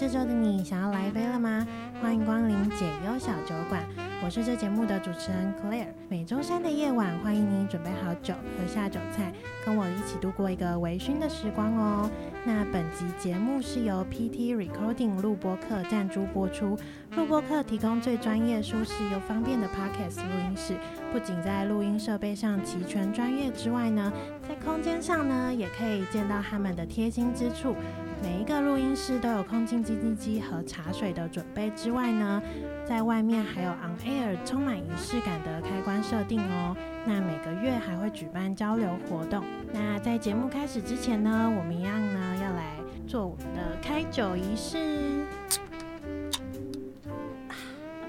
这周的你想要来一杯了吗？欢迎光临解忧小酒馆，我是这节目的主持人 Claire。每周三的夜晚，欢迎你准备好酒，和下酒菜，跟我一起度过一个微醺的时光哦。那本集节目是由 PT Recording 录播客赞助播出，录播客提供最专业、舒适又方便的 Podcast 录音室，不仅在录音设备上齐全专业之外呢，在空间上呢，也可以见到他们的贴心之处。每一个录音室都有空气清净机和茶水的准备之外呢，在外面还有 on air 充满仪式感的开关设定哦。那每个月还会举办交流活动。那在节目开始之前呢，我们一样呢要来做我们的开酒仪式。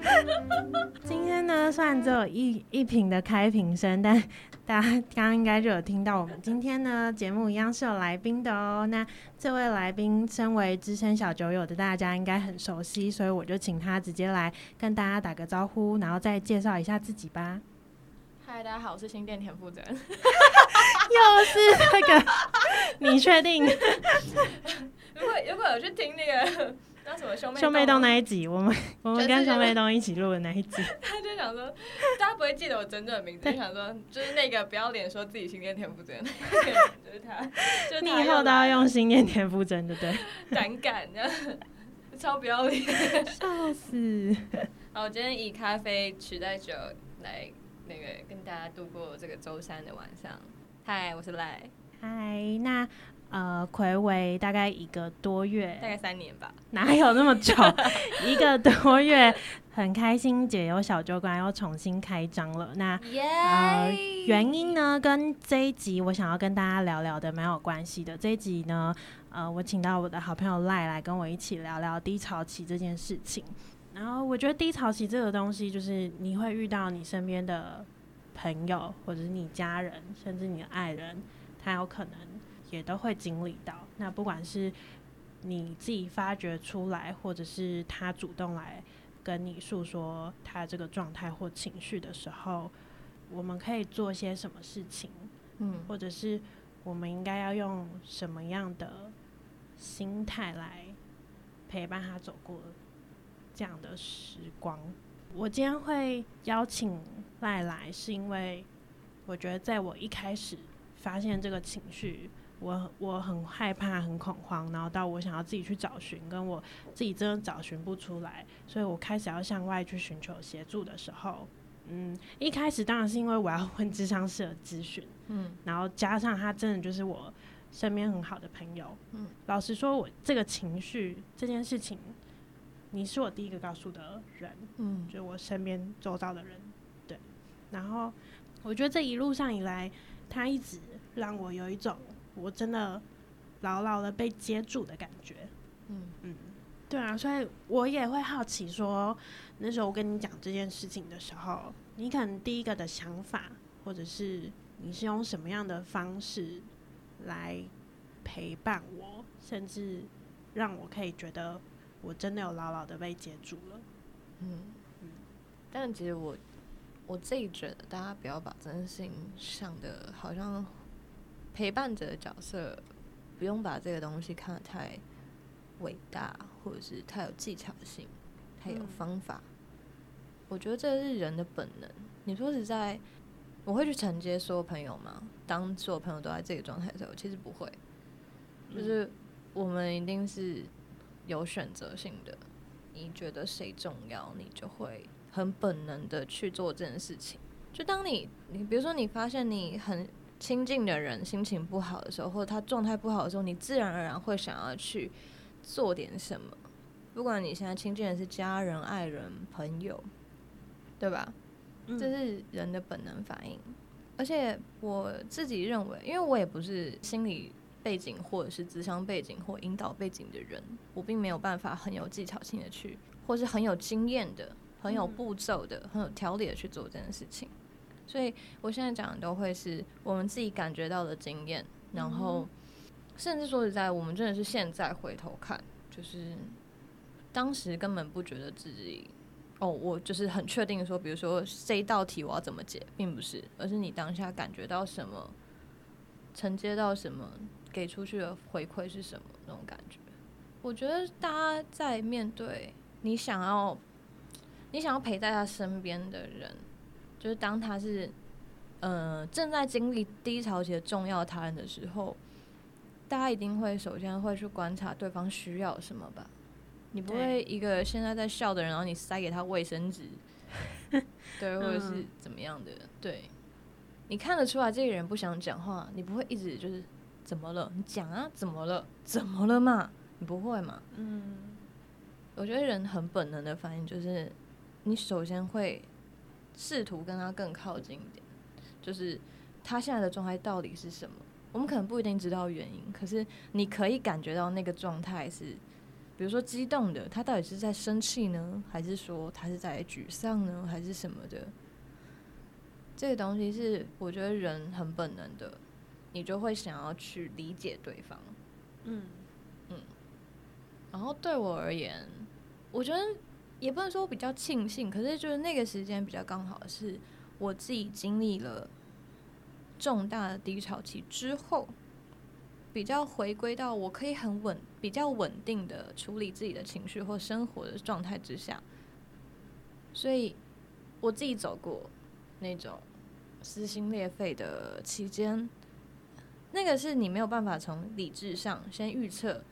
今天呢，虽然只有一一瓶的开瓶声，但大家刚刚应该就有听到，我们今天呢节目一样是有来宾的哦。那这位来宾身为资深小酒友的大家应该很熟悉，所以我就请他直接来跟大家打个招呼，然后再介绍一下自己吧。嗨，大家好，我是新店田馥甄。又是那个，你确定？如果如果有去听那个。那什么兄妹兄妹洞那一集，我们 我们跟兄妹洞一起录的那一集，他就想说，大家不会记得我真正的名字，就想说就是那个不要脸说自己心念田馥甄，就是他，就你以后都要用心念田馥甄，对不对？胆敢的，超不要脸，笑死！好，我今天以咖啡取代酒来那个跟大家度过这个周三的晚上。嗨，我是赖。嗨，那。呃，暌违大概一个多月，大概三年吧，哪有那么久？一个多月，很开心，解忧小酒馆又重新开张了。那呃，原因呢，跟这一集我想要跟大家聊聊的蛮有关系的。这一集呢，呃，我请到我的好朋友赖来跟我一起聊聊低潮期这件事情。然后我觉得低潮期这个东西，就是你会遇到你身边的朋友，或者是你家人，甚至你的爱人，他有可能。也都会经历到。那不管是你自己发掘出来，或者是他主动来跟你诉说他这个状态或情绪的时候，我们可以做些什么事情？嗯，或者是我们应该要用什么样的心态来陪伴他走过这样的时光？我今天会邀请赖来，是因为我觉得在我一开始发现这个情绪。我我很害怕，很恐慌，然后到我想要自己去找寻，跟我自己真的找寻不出来，所以我开始要向外去寻求协助的时候，嗯，一开始当然是因为我要问智商师的咨询，嗯，然后加上他真的就是我身边很好的朋友，嗯，老实说，我这个情绪这件事情，你是我第一个告诉的人，嗯，就我身边周遭的人，对，然后我觉得这一路上以来，他一直让我有一种。我真的牢牢的被接住的感觉，嗯。嗯，对啊，所以我也会好奇说，那时候我跟你讲这件事情的时候，你可能第一个的想法，或者是你是用什么样的方式来陪伴我，甚至让我可以觉得我真的有牢牢的被接住了，嗯。嗯，但其实我我自己觉得，大家不要把这件事情想的好像。陪伴者的角色，不用把这个东西看得太伟大，或者是太有技巧性，太有方法。嗯、我觉得这是人的本能。你说实在，我会去承接所有朋友吗？当所有朋友都在这个状态的时候，其实不会。就是我们一定是有选择性的。你觉得谁重要，你就会很本能的去做这件事情。就当你，你比如说，你发现你很。亲近的人心情不好的时候，或者他状态不好的时候，你自然而然会想要去做点什么。不管你现在亲近的是家人、爱人、朋友，对吧？这是人的本能反应。而且我自己认为，因为我也不是心理背景或者是咨商背景或引导背景的人，我并没有办法很有技巧性的去，或是很有经验的、很有步骤的、很有条理的去做这件事情。所以，我现在讲的都会是我们自己感觉到的经验，然后，甚至说实在，我们真的是现在回头看，就是当时根本不觉得自己，哦，我就是很确定说，比如说这一道题我要怎么解，并不是，而是你当下感觉到什么，承接到什么，给出去的回馈是什么那种感觉。我觉得大家在面对你想要，你想要陪在他身边的人，就是当他是，呃，正在经历低潮期的重要他人的时候，大家一定会首先会去观察对方需要什么吧。你不会一个现在在笑的人，然后你塞给他卫生纸，对，或者是怎么样的？对，你看得出来这个人不想讲话，你不会一直就是怎么了？你讲啊，怎么了？怎么了嘛？你不会嘛？嗯，我觉得人很本能的反应就是，你首先会试图跟他更靠近一点，就是他现在的状态到底是什么？我们可能不一定知道原因，可是你可以感觉到那个状态是，比如说激动的，他到底是在生气呢，还是说他是在沮丧呢，还是什么的？这个东西是我觉得人很本能的，你就会想要去理解对方。嗯嗯。然后对我而言，我觉得也不能说我比较庆幸，可是就是那个时间比较刚好，是我自己经历了重大的低潮期之后，比较回归到我可以很稳、比较稳定的处理自己的情绪或生活的状态之下，所以我自己走过那种撕心裂肺的期间，那个是你没有办法从理智上先预测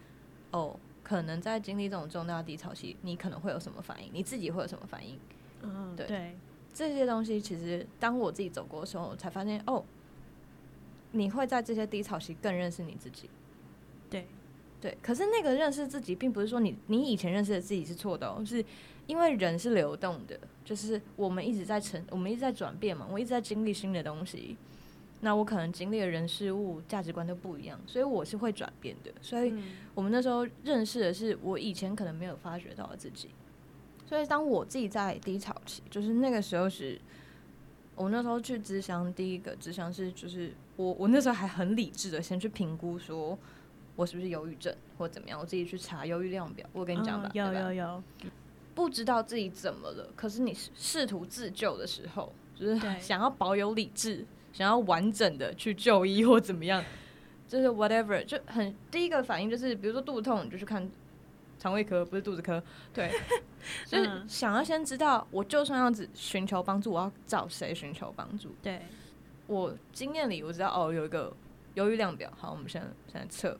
哦。可能在经历这种重大低潮期，你可能会有什么反应？你自己会有什么反应？嗯，对，对这些东西，其实当我自己走过的时候，我才发现哦，你会在这些低潮期更认识你自己。对，对。可是那个认识自己，并不是说你你以前认识的自己是错的哦，是因为人是流动的，就是我们一直在成，我们一直在转变嘛，我一直在经历新的东西。那我可能经历的人事物价值观都不一样，所以我是会转变的。所以我们那时候认识的是我以前可能没有发觉到的自己。所以当我自己在低潮期，就是那个时候是，我那时候去咨商，第一个咨商是就是我我那时候还很理智的先去评估说我是不是忧郁症或怎么样，我自己去查忧郁量表。我跟你讲吧，哦，有有有，不知道自己怎么了，可是你试图自救的时候，就是想要保有理智。想要完整的去就医或怎么样，就是 whatever，就很第一个反应就是，比如说肚子痛，你就去看肠胃科，不是肚子科。对，所以想要先知道，我就算要寻求帮助，我要找谁寻求帮助？对，我经验里我知道哦，有一个忧郁量表。好，我们现在现在测，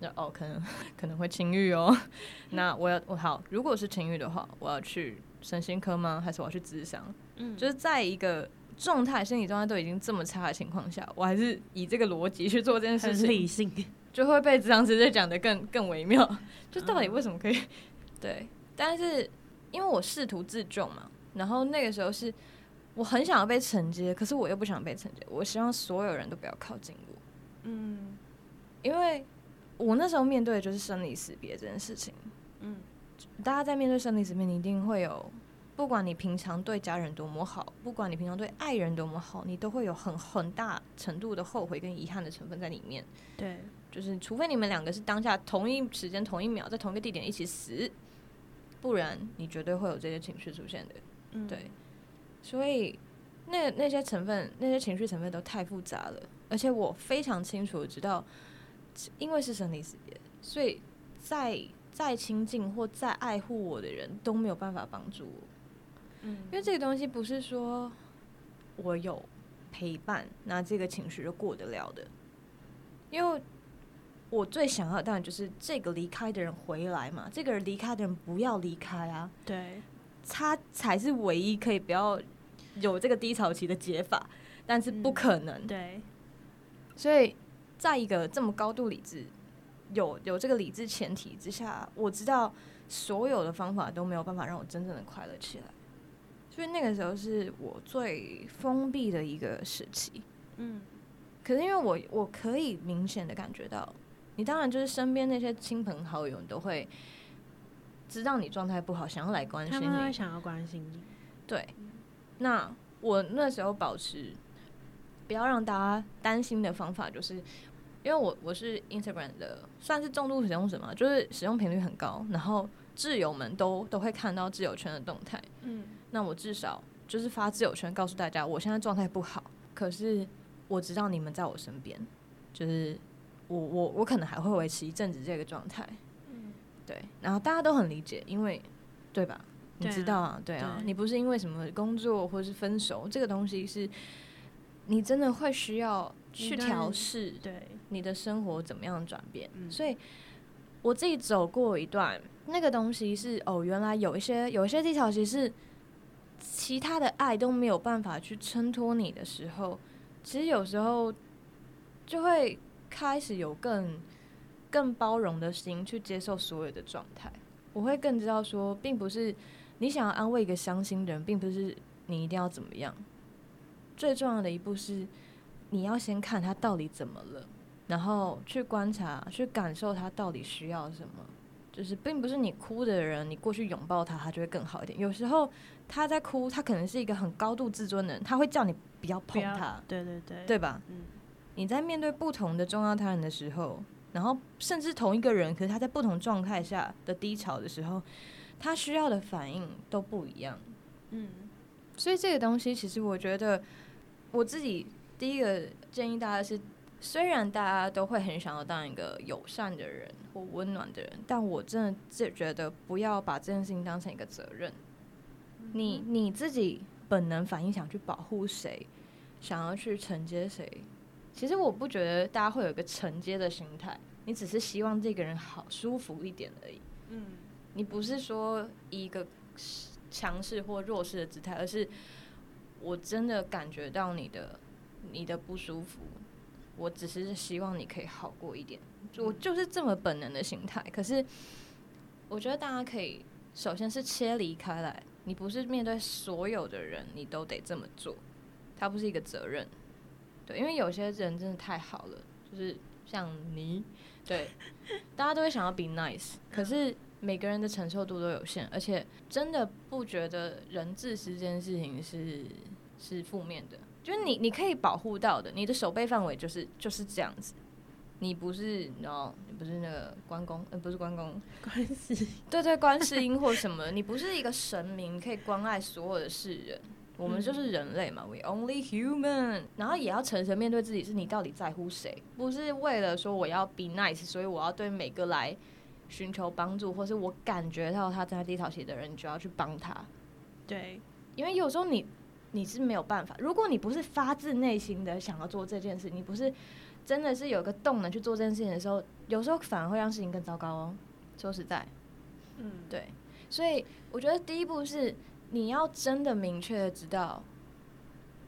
那哦，可能 可能会情欲哦。那我要我好，如果是情欲的话，我要去身心科吗？还是我要去咨商？嗯，就是在一个。状态、身体状态都已经这么差的情况下，我还是以这个逻辑去做这件事情，理性就会被咨商师讲得更更微妙。就到底为什么可以？对，但是因为我试图自重嘛，然后那个时候是我很想要被承接，可是我又不想被承接，我希望所有人都不要靠近我。嗯，因为我那时候面对的就是生离死别这件事情。嗯，大家在面对生离死别，你一定会有。不管你平常对家人多么好，不管你平常对爱人多么好，你都会有很很大程度的后悔跟遗憾的成分在里面。对，就是除非你们两个是当下同一时间、同一秒在同一个地点一起死，不然你绝对会有这些情绪出现的。嗯，对。所以那那些成分、那些情绪成分都太复杂了，而且我非常清楚的知道，因为是生离死别，所以再再亲近或再爱护我的人都没有办法帮助我。嗯，因为这个东西不是说我有陪伴，那这个情绪就过得了的。因为我最想要的当然就是这个离开的人回来嘛，这个人离开的人不要离开啊。对，他才是唯一可以不要有这个低潮期的解法，但是不可能。嗯，对，所以在一个这么高度理智、有有这个理智前提之下，我知道所有的方法都没有办法让我真正的快乐起来。所以那个时候是我最封闭的一个时期，嗯，可是因为我我可以明显的感觉到，你当然就是身边那些亲朋好友，你都会知道你状态不好，想要来关心你，他们会想要关心你，对。那我那时候保持不要让大家担心的方法，就是因为我我是 Instagram 的算是重度使用者嘛，就是使用频率很高，然后挚友们都都会看到挚友圈的动态，嗯。那我至少就是发挚友圈告诉大家，我现在状态不好，可是我知道你们在我身边，就是我我我可能还会维持一阵子这个状态，嗯，对，然后大家都很理解，因为对吧？你知道啊，对啊，对你不是因为什么工作或是分手，这个东西是你真的会需要去调试，对你的生活怎么样转变。所以我自己走过一段，那个东西是哦，原来有一些有一些技巧，其实是其他的爱都没有办法去衬托你的时候，其实有时候就会开始有更更包容的心去接受所有的状态。我会更知道说，并不是。你想要安慰一个伤心的人，并不是你一定要怎么样。最重要的一步是，你要先看他到底怎么了，然后去观察、去感受他到底需要什么。就是并不是你哭的人，你过去拥抱他，他就会更好一点。有时候他在哭，他可能是一个很高度自尊的人，他会叫你不要碰他。对对对，对吧？嗯。你在面对不同的重要他人的时候，然后甚至同一个人，可是他在不同状态下的低潮的时候。他需要的反应都不一样，嗯，所以这个东西其实我觉得，我自己第一个建议大家是，虽然大家都会很想要当一个友善的人或温暖的人，但我真的就觉得不要把这件事情当成一个责任。你你自己本能反应想去保护谁，想要去承接谁，其实我不觉得大家会有一个承接的心态，你只是希望这个人好舒服一点而已，嗯。你不是说一个强势或弱势的姿态，而是我真的感觉到你的你的不舒服，我只是希望你可以好过一点，我就是这么本能的心态。可是我觉得大家可以首先是切离开来，你不是面对所有的人你都得这么做，它不是一个责任，对，因为有些人真的太好了，就是像你，对，大家都会想要 be nice，可是。每个人的承受度都有限，而且真的不觉得人自私这件事情是是负面的。就是你你可以保护到的，你的守备范围就是就是这样子。你不是，你知道，你不是那个关公，呃，不是关公，观世，对对，观世音或什么，你不是一个神明，可以关爱所有的世人。我们就是人类嘛，we only human。然后也要诚实面对自己，是你到底在乎谁？不是为了说我要 be nice，所以我要对每个来。寻求帮助，或是我感觉到他在低潮期的人，你就要去帮他。对，因为有时候你你是没有办法，如果你不是发自内心的想要做这件事，你不是真的是有个动能去做这件事情的时候，有时候反而会让事情更糟糕哦。说实在，嗯，对，所以我觉得第一步是你要真的明确的知道，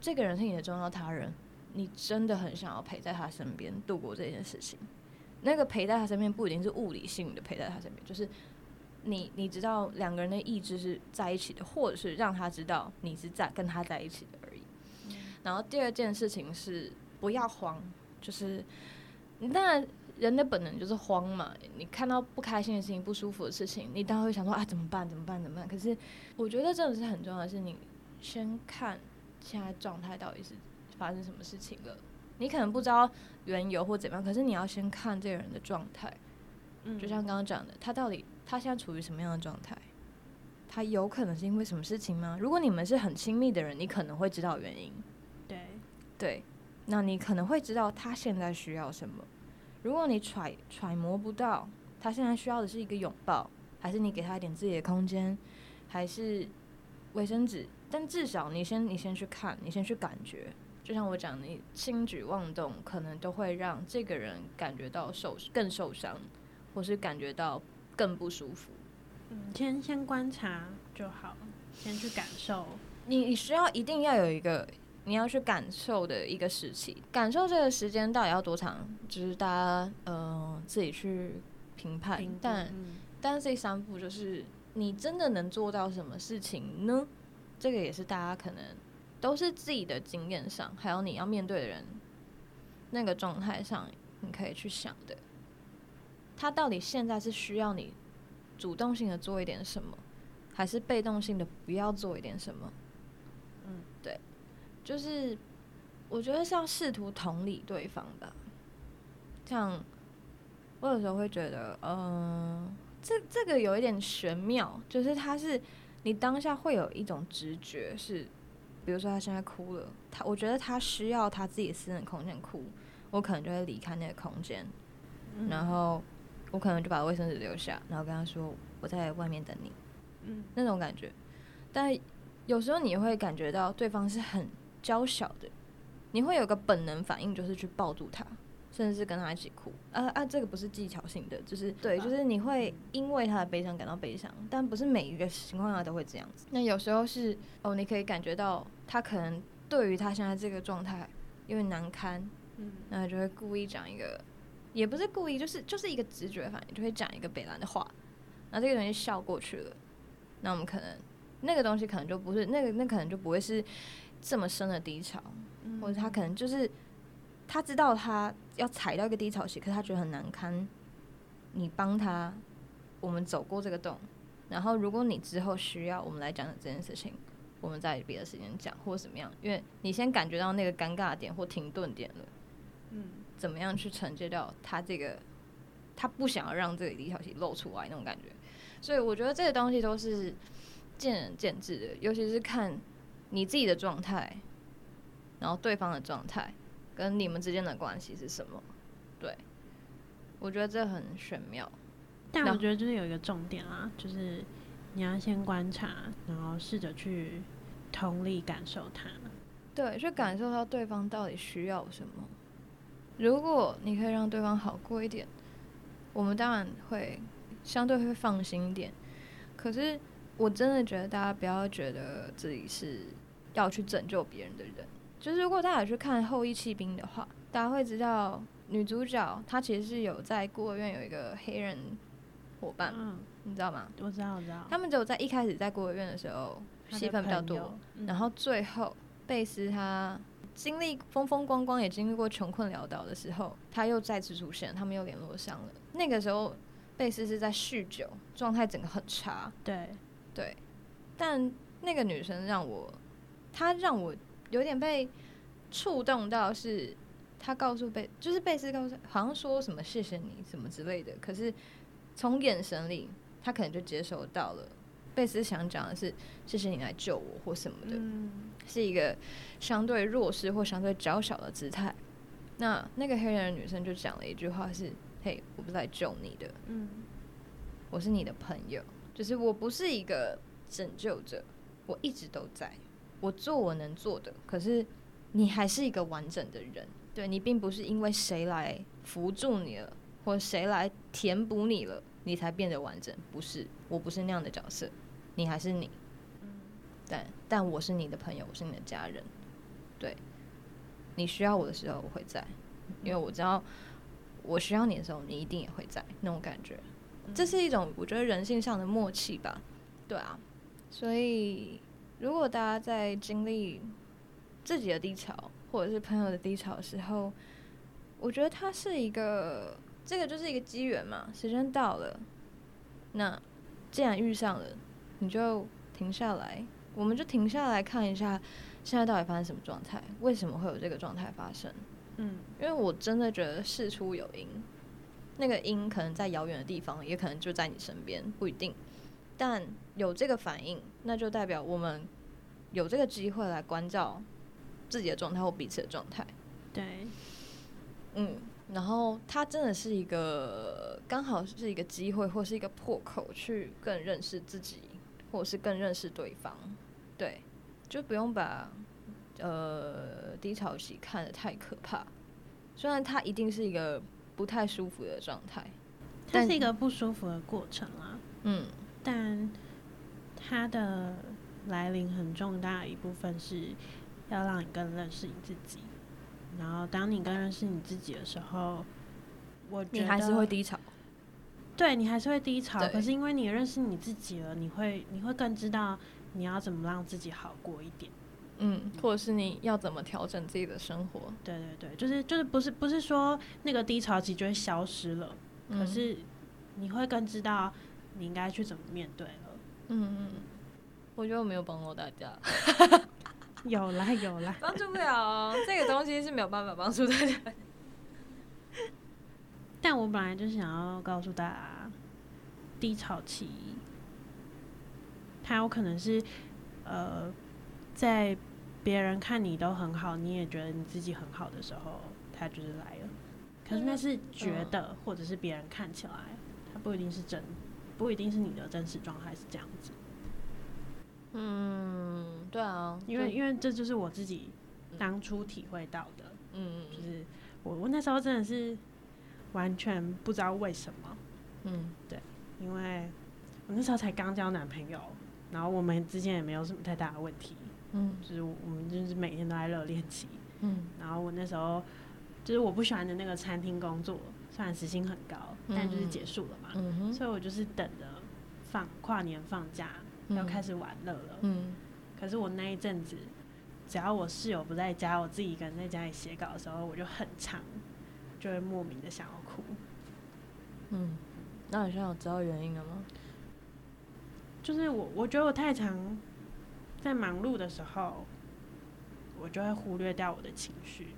这个人是你的重要他人，你真的很想要陪在他身边度过这件事情。那个陪在他身边不一定是物理性的陪在他身边，就是你你知道两个人的意志是在一起的，或者是让他知道你是在跟他在一起的而已。然后第二件事情是不要慌，就是你当然人的本能就是慌嘛，你看到不开心的事情、不舒服的事情，你当然会想说啊怎么办？怎么办？怎么办？可是我觉得真的是很重要的是，你先看现在状态到底是发生什么事情了。你可能不知道缘由或怎么样，可是你要先看这个人的状态。嗯，就像刚刚讲的，他到底他现在处于什么样的状态？他有可能是因为什么事情吗？如果你们是很亲密的人，你可能会知道原因。对对，那你可能会知道他现在需要什么。如果你揣揣摩不到他现在需要的是一个拥抱，还是你给他一点自己的空间，还是卫生纸？但至少你先你先去看，你先去感觉。就像我讲，你轻举妄动，可能都会让这个人感觉到受更受伤，或是感觉到更不舒服。嗯，先先观察就好，先去感受。你你需要一定要有一个你要去感受的一个时期，感受这个时间到底要多长，就是大家呃自己去评判。评但、嗯、但是这三步就是你真的能做到什么事情呢？这个也是大家可能。都是自己的经验上，还有你要面对的人那个状态上，你可以去想的。他到底现在是需要你主动性的做一点什么，还是被动性的不要做一点什么？嗯，对，就是我觉得是要试图同理对方吧。像我有时候会觉得，嗯、呃，这这个有一点玄妙，就是他是你当下会有一种直觉是。比如说他现在哭了，他我觉得他需要他自己私人空间哭，我可能就会离开那个空间，嗯、然后我可能就把卫生纸留下，然后跟他说我在外面等你，嗯，那种感觉。但有时候你会感觉到对方是很娇小的，你会有个本能反应，就是去抱住他，甚至是跟他一起哭。啊啊，这个不是技巧性的，就是对，就是你会因为他的悲伤感到悲伤，但不是每一个情况下都会这样子。那有时候是哦，你可以感觉到他可能对于他现在这个状态因为难堪，嗯，那就会故意讲一个，也不是故意，就是就是一个直觉反应，就会讲一个北兰的话，那这个东西笑过去了，那我们可能。那个东西可能就不是那个，那可能就不会是这么深的低潮，嗯、或者他可能就是他知道他要踩到一个低潮期，可是他觉得很难堪。你帮他，我们走过这个洞，然后如果你之后需要我们来讲讲这件事情，我们在别的时间讲或者怎么样，因为你先感觉到那个尴尬点或停顿点了，嗯，怎么样去承接掉他这个他不想要让这个李小琪露出来那种感觉，所以我觉得这个东西都是。见仁见智的，尤其是看你自己的状态，然后对方的状态，跟你们之间的关系是什么？对，我觉得这很玄妙。但我觉得就是有一个重点啊，就是你要先观察，然后试着去同理感受他。对，去感受到对方到底需要什么。如果你可以让对方好过一点，我们当然会相对会放心一点。可是。我真的觉得大家不要觉得自己是要去拯救别人的人。就是如果大家去看《后裔弃兵》的话，大家会知道女主角她其实是有在孤儿院有一个黑人伙伴，嗯，你知道吗？我知道，我知道。他们只有在一开始在孤儿院的时候戏份比较多，嗯，然后最后贝斯他经历风风光光，也经历过穷困潦倒的时候，他又再次出现，他们又联络上了。那个时候贝斯是在酗酒，状态整个很差，对。对，但那个女生让我，她让我有点被触动到，是她告诉贝，就是贝斯告诉，好像说什么谢谢你什么之类的。可是从眼神里，她可能就接收到了贝斯想讲的是谢谢你来救我或什么的，嗯、是一个相对弱势或相对较小的姿态。那那个黑人的女生就讲了一句话是：“嘿，我不是来救你的，嗯，我是你的朋友。”就是我不是一个拯救者，我一直都在，我做我能做的。可是你还是一个完整的人，对，你并不是因为谁来扶助你了，或谁来填补你了，你才变得完整。不是，我不是那样的角色，你还是你。但但我是你的朋友，我是你的家人。对，你需要我的时候我会在，因为我知道我需要你的时候，你一定也会在，那种感觉。这是一种我觉得人性上的默契吧，对啊，所以如果大家在经历自己的低潮或者是朋友的低潮的时候，我觉得它是一个，这个就是一个机缘嘛，时间到了，那既然遇上了，你就停下来，我们就停下来看一下现在到底发生什么状态，为什么会有这个状态发生？嗯，因为我真的觉得事出有因。那个因可能在遥远的地方，也可能就在你身边，不一定。但有这个反应，那就代表我们有这个机会来关照自己的状态或彼此的状态。对，嗯，然后它真的是一个刚好是一个机会，或是一个破口，去更认识自己，或是更认识对方。对，就不用把呃低潮期看得太可怕，虽然它一定是一个。不太舒服的状态，它是一个不舒服的过程啊。嗯，但它的来临很重大的一部分是要让你更认识你自己。然后，当你更认识你自己的时候，我觉得你还是会低潮。对，你还是会低潮，可是因为你认识你自己了，你会你会更知道你要怎么让自己好过一点。嗯，或者是你要怎么调整自己的生活？对对对，就是就是不是不是说那个低潮期就会消失了，嗯，可是你会更知道你应该去怎么面对了。嗯嗯，我觉得我没有帮过大家，有啦有啦，帮助不了，这个东西是没有办法帮助大家。但我本来就想要告诉大家，低潮期它有可能是呃在。别人看你都很好，你也觉得你自己很好的时候，他就是来了。可是那是觉得，或者是别人看起来，不一定是真，不一定是你的真实状态是这样子。嗯，对啊，因为因为这就是我自己当初体会到的，嗯，就是我我那时候真的是完全不知道为什么，嗯，对，因为我那时候才刚交男朋友，然后我们之间也没有什么太大的问题，嗯，就是我们就是每天都在热恋期，嗯，然后我那时候就是我不喜欢的那个餐厅工作，虽然时薪很高，但就是结束了嘛，嗯。哼，所以我就是等着放跨年放假。要开始玩乐了，嗯，可是我那一阵子，只要我室友不在家，我自己一个人在家里写稿的时候，我就很长，就会莫名的想要哭。嗯，那你现在有知道原因了吗？就是我，我觉得我太常在忙碌的时候，我就会忽略掉我的情绪。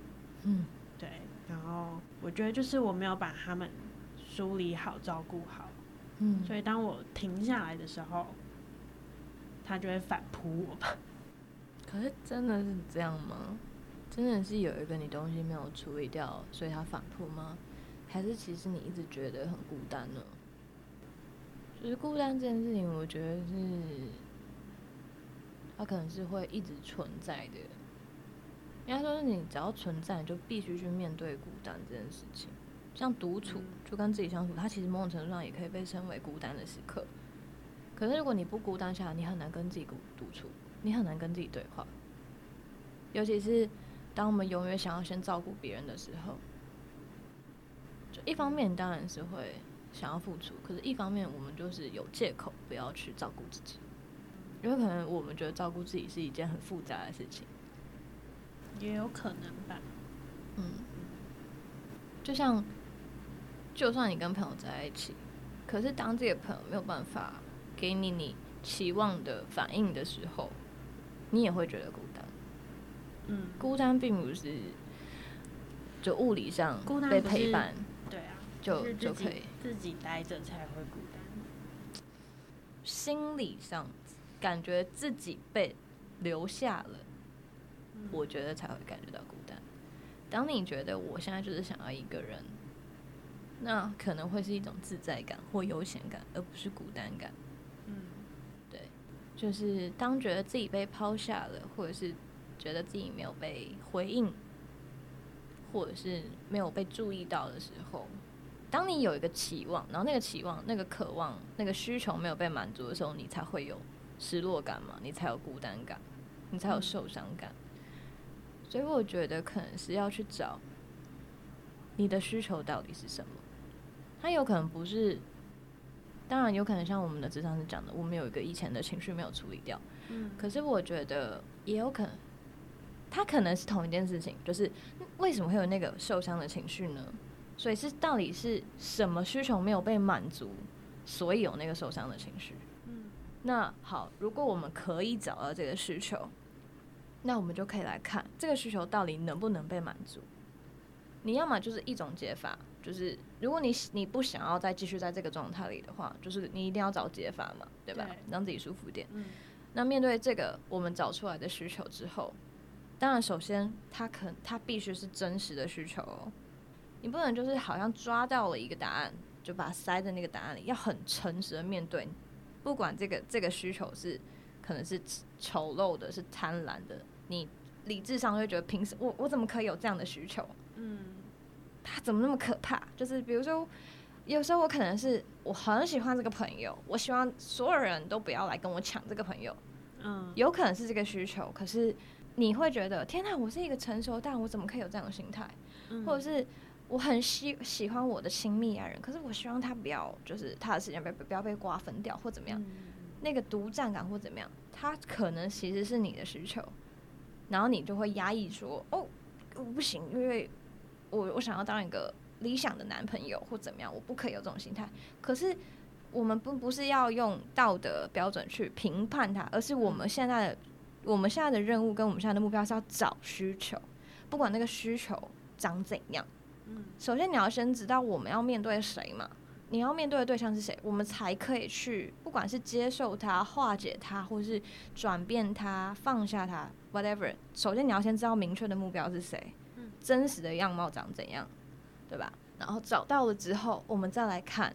嗯，对，然后我觉得就是我没有把他们梳理好、照顾好。嗯，所以当我停下来的时候。他就会反扑我吧？可是真的是这样吗？真的是有一个你东西没有处理掉，所以他反扑吗？还是其实你一直觉得很孤单呢？就是孤单这件事情，我觉得是，它可能是会一直存在的。应该说是你只要存在，就必须去面对孤单这件事情。像独处，就跟自己相处，它其实某种程度上也可以被称为孤单的时刻。可是，如果你不孤单下来，你很难跟自己独独处，你很难跟自己对话。尤其是当我们永远想要先照顾别人的时候，就一方面当然是会想要付出，可是一方面我们就是有借口不要去照顾自己，因为可能我们觉得照顾自己是一件很复杂的事情，也有可能吧。嗯，就像就算你跟朋友在一起，可是当这个朋友没有办法。给你你期望的反应的时候，你也会觉得孤单。嗯，孤单并不是就物理上被陪伴，就就可以自己待着才会孤单。心理上感觉自己被留下了，嗯，我觉得才会感觉到孤单。当你觉得我现在就是想要一个人，那可能会是一种自在感或悠闲感，而不是孤单感。嗯，对就是当觉得自己被抛下了，或者是觉得自己没有被回应，或者是没有被注意到的时候，当你有一个期望，然后那个期望、那个渴望、那个需求没有被满足的时候，你才会有失落感嘛，你才有孤单感，你才有受伤感。所以我觉得可能是要去找你的需求到底是什么，它有可能不是。当然有可能像我们的咨商是讲的，我们有一个以前的情绪没有处理掉。嗯，可是我觉得也有可能，它可能是同一件事情，就是为什么会有那个受伤的情绪呢？所以是到底是什么需求没有被满足，所以有那个受伤的情绪？嗯，那好，如果我们可以找到这个需求，那我们就可以来看这个需求到底能不能被满足。你要么就是一种解法。就是如果你你不想要再继续在这个状态里的话，就是你一定要找解法嘛，对吧？对，让自己舒服点。嗯。那面对这个我们找出来的需求之后，当然首先它可它必须是真实的需求哦，你不能就是好像抓到了一个答案，就把它塞在那个答案里，要很诚实的面对，不管这个这个需求是可能是丑陋的，是贪婪的，你理智上会觉得凭什我我怎么可以有这样的需求？嗯。他怎么那么可怕？就是比如说，有时候我可能是我很喜欢这个朋友，我希望所有人都不要来跟我抢这个朋友。嗯，有可能是这个需求，可是你会觉得天哪，我是一个成熟，但我怎么可以有这样的心态？嗯，或者是我很喜喜欢我的亲密爱人，可是我希望他不要，就是他的时间不要不要被瓜分掉或怎么样，嗯，那个独占感或怎么样，他可能其实是你的需求，然后你就会压抑说哦，我不行，因为。我我想要当一个理想的男朋友或怎么样，我不可以有这种心态。可是我们不不是要用道德标准去评判他，而是我们现在的我们现在的任务跟我们现在的目标是要找需求，不管那个需求长怎样。嗯，首先你要先知道我们要面对谁嘛，你要面对的对象是谁，我们才可以去不管是接受他、化解他，或是转变他、放下他，whatever。首先你要先知道明确的目标是谁。真实的样貌长怎样，对吧？然后找到了之后，我们再来看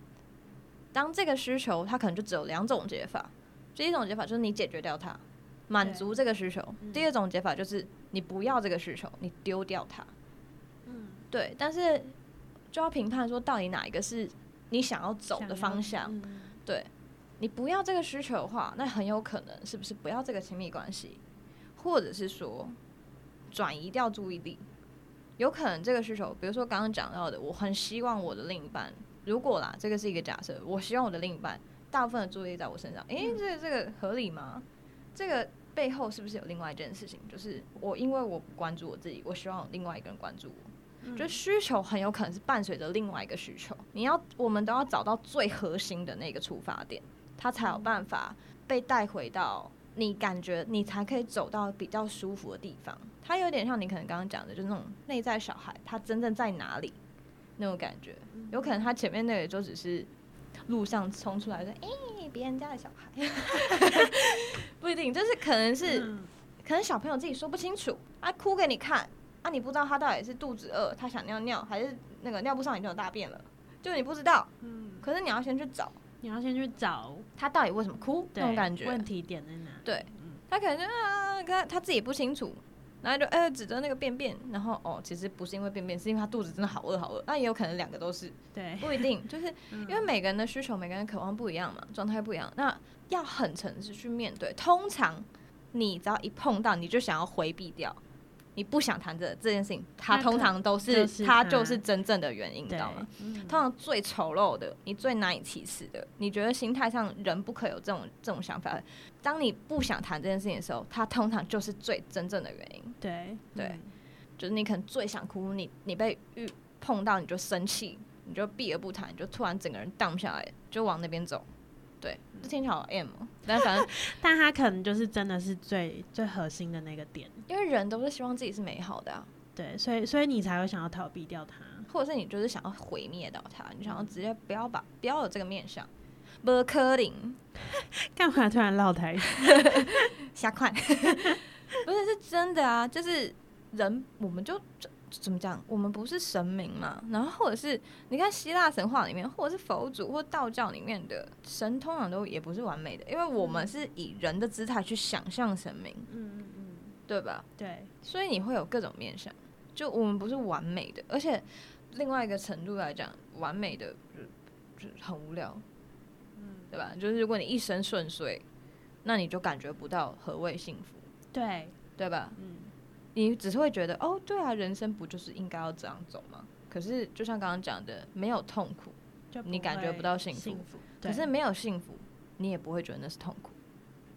当这个需求，它可能就只有两种解法。第一种解法就是你解决掉它，满足这个需求；嗯、第二种解法就是你不要这个需求，你丢掉它。嗯，对。但是就要评判说，到底哪一个是你想要走的方向？嗯、对，你不要这个需求的话，那很有可能是不是不要这个亲密关系，或者是说转移掉注意力？有可能这个需求，比如说刚刚讲到的，我很希望我的另一半，如果啦，这个是一个假设，我希望我的另一半。大部分的注意力在我身上，诶、欸，这个这个合理吗？这个背后是不是有另外一件事情？就是我因为我不关注我自己，我希望另外一个人关注我。嗯、就需求很有可能是伴随着另外一个需求，你要我们都要找到最核心的那个出发点，它才有办法被带回到你感觉你才可以走到比较舒服的地方。它有点像你可能刚刚讲的，就是那种内在小孩，他真正在哪里那种感觉，有可能他前面那个就只是。路上冲出来说：“哎、欸，别人家的小孩，不一定，就是可能是，嗯、可能小朋友自己说不清楚，啊，哭给你看，啊，你不知道他到底是肚子饿，他想尿尿，还是那个尿布上已经有大便了，就你不知道，嗯，可是你要先去找，你要先去找他到底为什么哭，对那种感觉，问题点在哪？对，他可能就啊，他他自己不清楚。”然后就哎、欸、指着那个便便，然后哦，其实不是因为便便，是因为他肚子真的好饿好饿。那也有可能两个都是，对，不一定，就是因为每个人的需求、每个人渴望不一样嘛，状态不一样。那要很诚实去面对。通常你只要一碰到，你就想要回避掉。你不想谈这这件事情，它通常都是它就是真正的原因，你知道吗？通常最丑陋的，你最难以启齿的，你觉得心态上人不可有这种这种想法。当你不想谈这件事情的时候，它通常就是最真正的原因。对对，嗯、就是你可能最想哭，你你被遇碰到你就生气，你就避而不谈，你就突然整个人荡下来，就往那边走。对，这听起来好 M，但反正，但他可能就是真的是最最核心的那个点，因为人都是希望自己是美好的啊，对，所以所以你才会想要逃避掉他，或者是你就是想要毁灭掉他，你想要直接不要把不要有这个面相，不可能，干嘛突然唠台，瞎看，不是是真的啊，就是人我们就。怎么讲？我们不是神明嘛？然后或者是你看希腊神话里面，或者是佛祖或道教里面的神，通常都也不是完美的，因为我们是以人的姿态去想象神明，嗯嗯嗯，对吧？对，所以你会有各种面相，就我们不是完美的，而且另外一个程度来讲，完美的就就很无聊，嗯，对吧？就是如果你一生顺遂，那你就感觉不到何谓幸福，对，对吧？嗯。你只是会觉得哦，对啊，人生不就是应该要这样走吗？可是就像刚刚讲的，没有痛苦，就你感觉不到幸福。幸福，可是没有幸福，你也不会觉得那是痛苦，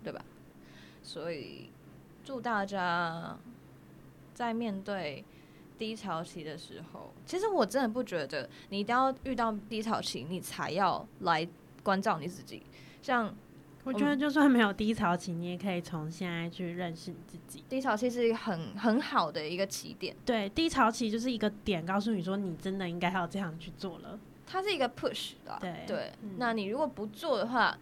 对吧？所以祝大家在面对低潮期的时候，其实我真的不觉得你一定要遇到低潮期，你才要来关照你自己，像。我觉得就算没有低潮期，你也可以从现在去认识你自己。低潮期是一个很很好的一个起点。对，低潮期就是一个点，告诉你说你真的应该要这样去做了。它是一个 push 的。对那你如果不做的话，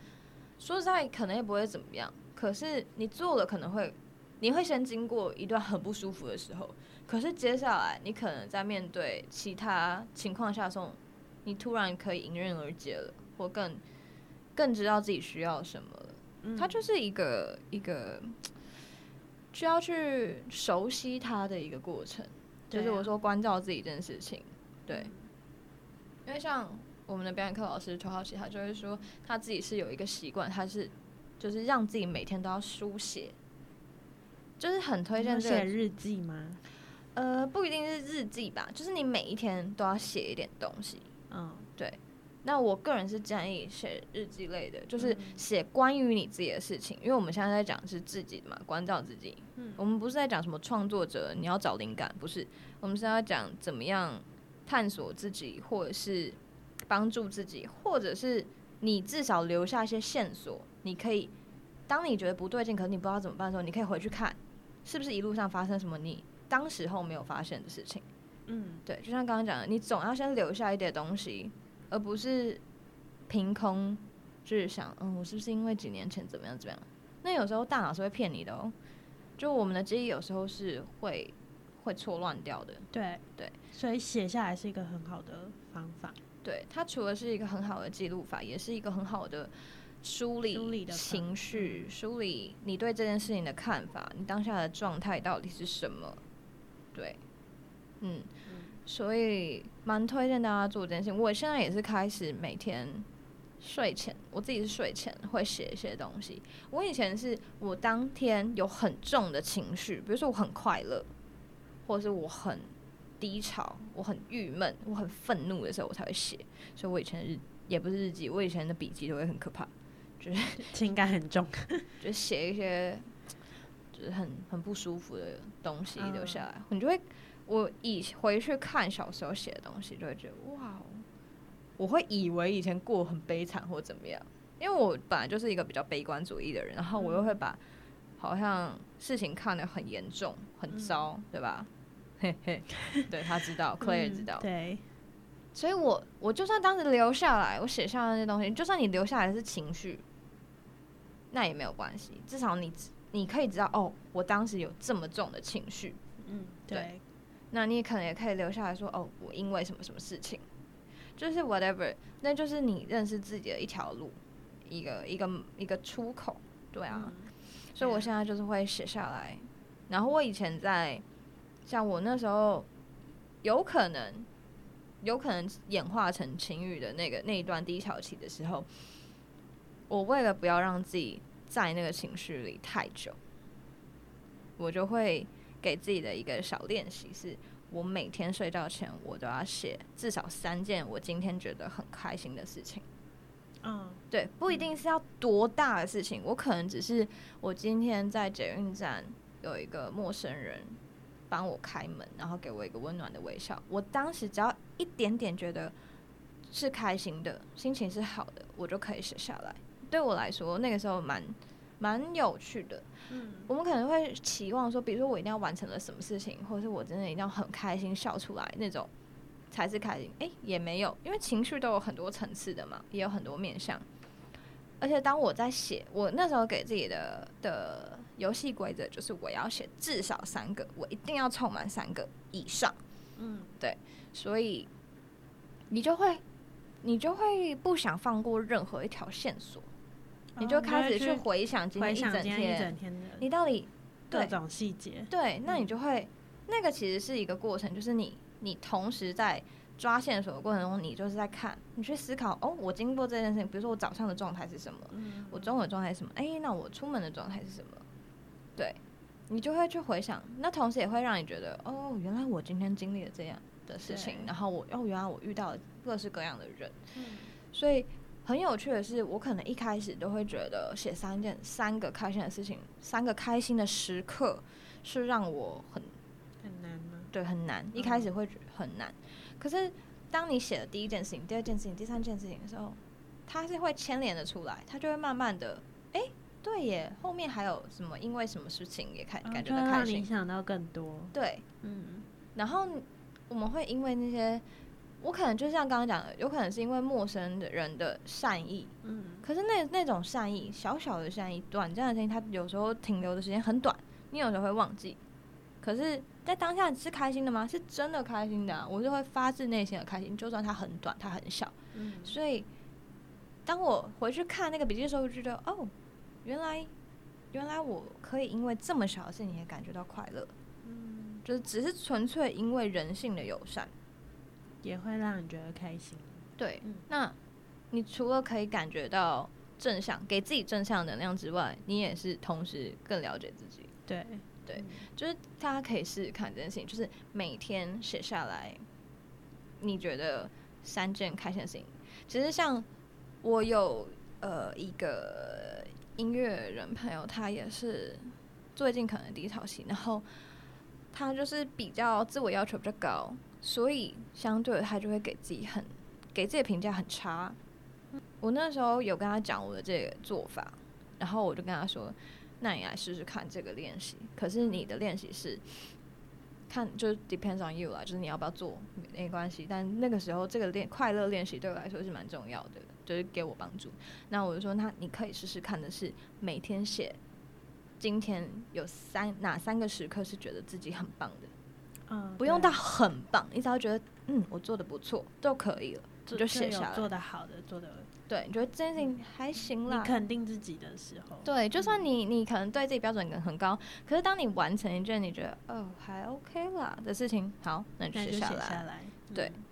说实在可能也不会怎么样。可是你做了，可能会你会先经过一段很不舒服的时候。可是接下来你可能在面对其他情况下的时候，你突然可以迎刃而解了，或更。更知道自己需要什么了，嗯，它就是一个一个需要去熟悉它的一个过程。就是我说关照自己这件事情，对，因为像我们的表演课老师涂浩奇，他就会说他自己是有一个习惯，他是就是让自己每天都要书写，就是很推荐写日记吗？呃，不一定是日记吧，就是你每一天都要写一点东西，嗯，对。那我个人是建议写日记类的，就是写关于你自己的事情，因为我们现在在讲是自己的嘛，关照自己。嗯，我们不是在讲什么创作者，你要找灵感，不是，我们是要讲怎么样探索自己，或者是帮助自己，或者是你至少留下一些线索，你可以，当你觉得不对劲，可是你不知道怎么办的时候，你可以回去看，是不是一路上发生什么你当时候没有发现的事情。嗯，对，就像刚刚讲的，你总要先留下一点东西。而不是凭空，就是想，嗯，我是不是因为几年前怎么样怎么样？那有时候大脑是会骗你的哦，就我们的记忆有时候是会会错乱掉的。对对，所以写下来是一个很好的方法。对，它除了是一个很好的记录法，也是一个很好的梳理情绪、梳理你对这件事情的看法，你当下的状态到底是什么？对，嗯，嗯，所以蛮推荐大家做这件事情。我现在也是开始每天睡前，我自己是睡前会写一些东西。我以前是我当天有很重的情绪，比如说我很快乐，或者是我很低潮，我很郁闷，我很愤怒的时候，我才会写。所以我以前日也不是日记，我以前的笔记都会很可怕，就是 情感很重，就写一些。就是很很不舒服的东西留下来，你就会，我以回去看小时候写的东西，就会觉得哇，我会以为以前过很悲惨或怎么样，因为我本来就是一个比较悲观主义的人，然后我又会把好像事情看得很严重、很糟，对吧？嘿嘿，对他知道，Claire 知道，对，所以我我就算当时留下来，我写下那些东西，就算你留下来的是情绪，那也没有关系，至少你。你可以知道哦，我当时有这么重的情绪，嗯，对。那你可能也可以留下来说，哦，我因为什么什么事情，就是 whatever，那就是你认识自己的一条路，一个一个一个出口，对啊。嗯，所以我现在就是会写下来，然后我以前在，像我那时候，有可能，有可能演化成情侣的那个那一段低潮期的时候，我为了不要让自己。在那个情绪里太久，我就会给自己的一个小练习是，我每天睡觉前我都要写至少三件我今天觉得很开心的事情。嗯，对，不一定是要多大的事情，我可能只是我今天在捷运站有一个陌生人帮我开门，然后给我一个温暖的微笑，我当时只要一点点觉得是开心的，心情是好的，我就可以写下来。对我来说，那个时候蛮蛮有趣的。嗯，我们可能会期望说，比如说我一定要完成了什么事情，或者是我真的一定要很开心笑出来那种才是开心。诶，也没有，因为情绪都有很多层次的嘛，也有很多面向。而且当我在写，我那时候给自己的的游戏规则就是我要写至少三个，我一定要凑满三个以上。嗯，对，所以你就会你就会不想放过任何一条线索。你就开始去回想今天一整天，你到底各种细节。对，那你就会，那个其实是一个过程，就是你你同时在抓线索的过程中，你就是在看，你去思考，哦，我经过这件事情，比如说我早上的状态是什么，我中午的状态是什么，哎，那我出门的状态是什么？对，你就会去回想，那同时也会让你觉得，哦，原来我今天经历了这样的事情，然后我，哦，原来我遇到了各式各样的人，所以。很有趣的是，我可能一开始都会觉得写三件、三个开心的事情、三个开心的时刻是让我很很难吗？对，很难。一开始会觉得很难，可是当你写了第一件事情、第二件事情、第三件事情的时候，它是会牵连的出来，它就会慢慢的，哎，对耶，后面还有什么？因为什么事情也开感觉到开心，影响到更多。对，嗯，然后我们会因为那些。我可能就像刚刚讲的，有可能是因为陌生的人的善意，嗯，可是那那种善意，小小的善意，短暂的善意，它有时候停留的时间很短，你有时候会忘记。可是，在当下是开心的吗？是真的开心的啊，我就会发自内心的开心，就算它很短，它很小。嗯，所以当我回去看那个笔记的时候，就觉得哦，原来原来我可以因为这么小的事情也感觉到快乐，嗯，就是只是纯粹因为人性的友善。也会让你觉得开心。对，嗯，那你除了可以感觉到正向，给自己正向能量之外，你也是同时更了解自己。对，对，嗯，就是大家可以试试看这件事情，就是每天写下来，你觉得三件开心的事情。其实像我有呃一个音乐人朋友，他也是最近可能低潮期，然后他就是比较自我要求比较高。所以，相对的，他就会给自己很，给自己评价很差。我那时候有跟他讲我的这个做法，然后我就跟他说：“那你来试试看这个练习。可是你的练习是看，就是 depends on you 啦，就是你要不要做没关系。但那个时候，这个练快乐练习对我来说是蛮重要的，就是给我帮助。那我就说，那你可以试试看的是每天写，今天有三哪三个时刻是觉得自己很棒的。”嗯，不用到很棒，你只要觉得嗯，我做的不错就可以了。你就写下来。做的好的，做的对，你觉得这件事情还行啦。你肯定自己的时候，对，就算你你可能对自己标准可能很高，可是当你完成一件你觉得哦还 OK 啦的事情，好，那你就写下来。对，嗯、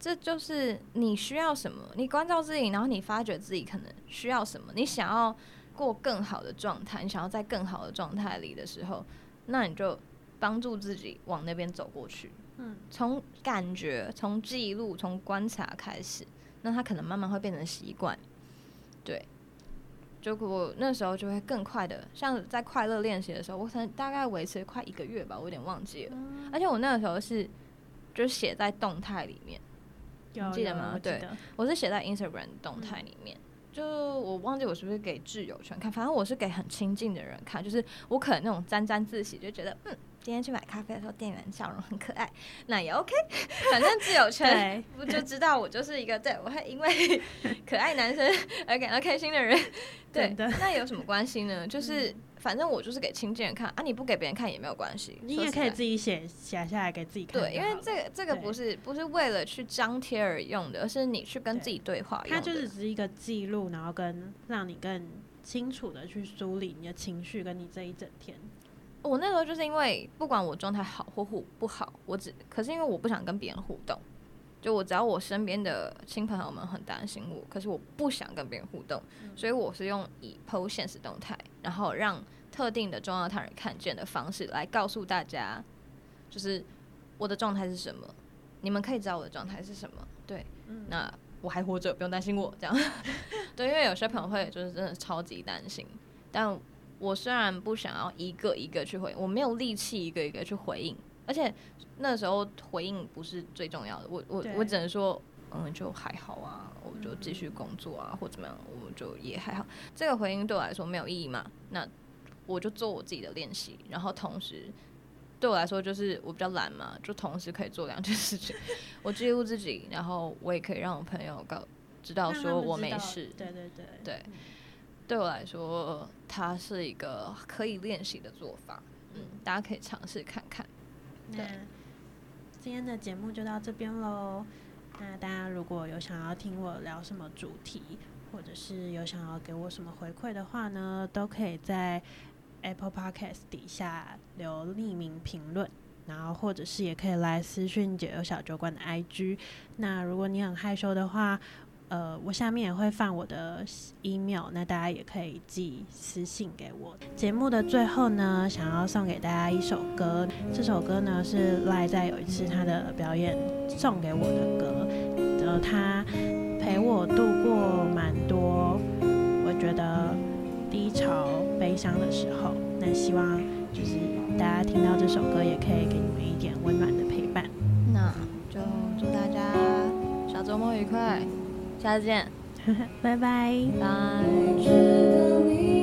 这就是你需要什么，你关照自己，然后你发觉自己可能需要什么，你想要过更好的状态，你想要在更好的状态里的时候，那你就帮助自己往那边走过去。嗯，从感觉、从记录、从观察开始，那他可能慢慢会变成习惯。对，结果那时候就会更快的，像在快乐练习的时候，我可能大概维持快一个月吧，我有点忘记了。嗯、而且我那个时候是，就写在动态里面，你记得吗？对，我是写在 Instagram 动态里面。嗯就我忘记我是不是给挚友圈看，反正我是给很亲近的人看，就是我可能那种沾沾自喜，就觉得嗯，今天去买咖啡的时候，店员笑容很可爱，那 也 OK，反正自由圈不就知道我就是一个对我会因为 可爱男生而感到开心的人，对，那有什么关系呢？就是。反正我就是给亲近人看啊，你不给别人看也没有关系，你也可以自己写写下来给自己看。对，因为这个这个不是不是为了去张贴而用的，而是你去跟自己对话用的。它就是只是一个记录，然后跟让你更清楚的去梳理你的情绪，跟你这一整天。我那时候就是因为不管我状态好或不不好，我只可是因为我不想跟别人互动。就我只要我身边的亲朋友们很担心我，可是我不想跟别人互动，嗯、所以我是用以 PO 限时动态，然后让特定的重要他人看见的方式来告诉大家，就是我的状态是什么，你们可以知道我的状态是什么。对，嗯、那我还活着，不用担心我这样。对，因为有些朋友会就是真的超级担心，但我虽然不想要一个一个去回应，我没有力气一个一个去回应。而且那时候回应不是最重要的，我我我只能说，嗯，就还好啊，我就继续工作啊，或怎么样，我就也还好。这个回应对我来说没有意义嘛？那我就做我自己的练习，然后同时对我来说就是我比较懒嘛，就同时可以做两件事情，我记录自己，然后我也可以让我朋友告知道说我没事。对对对对，对我来说，它是一个可以练习的做法，嗯，大家可以尝试看看。那今天的节目就到这边喽。那大家如果有想要听我聊什么主题，或者是有想要给我什么回馈的话呢，都可以在 Apple Podcast 底下留匿名评论，然后或者是也可以来私讯解忧小酒馆的 IG。那如果你很害羞的话，呃，我下面也会放我的 email，那大家也可以寄私信给我。节目的最后呢，想要送给大家一首歌，这首歌呢是赖在有一次他的表演送给我的歌，呃，他陪我度过蛮多我觉得低潮、悲伤的时候。那希望就是大家听到这首歌，也可以给你们一点温暖的陪伴。那就祝大家小周末愉快。下次见，拜拜，拜。